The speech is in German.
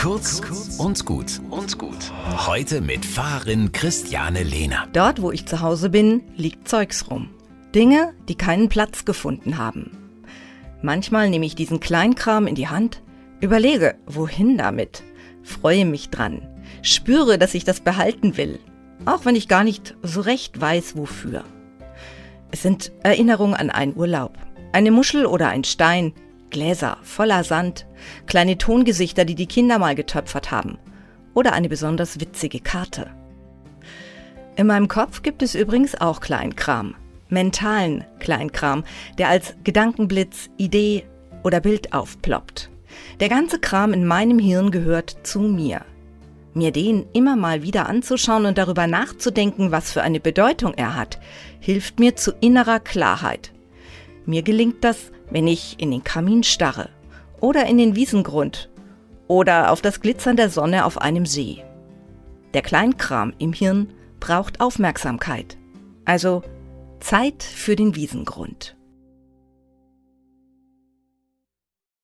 Kurz und gut und gut. Heute mit Fahrerin Christiane Lehner. Dort, wo ich zu Hause bin, liegt Zeugs rum. Dinge, die keinen Platz gefunden haben. Manchmal nehme ich diesen Kleinkram in die Hand, überlege, wohin damit, freue mich dran, spüre, dass ich das behalten will, auch wenn ich gar nicht so recht weiß, wofür. Es sind Erinnerungen an einen Urlaub, eine Muschel oder ein Stein, Gläser voller Sand, kleine Tongesichter, die die Kinder mal getöpfert haben oder eine besonders witzige Karte. In meinem Kopf gibt es übrigens auch Kleinkram, mentalen Kleinkram, der als Gedankenblitz, Idee oder Bild aufploppt. Der ganze Kram in meinem Hirn gehört zu mir. Mir den immer mal wieder anzuschauen und darüber nachzudenken, was für eine Bedeutung er hat, hilft mir zu innerer Klarheit. Mir gelingt das, wenn ich in den Kamin starre oder in den Wiesengrund oder auf das Glitzern der Sonne auf einem See. Der Kleinkram im Hirn braucht Aufmerksamkeit, also Zeit für den Wiesengrund.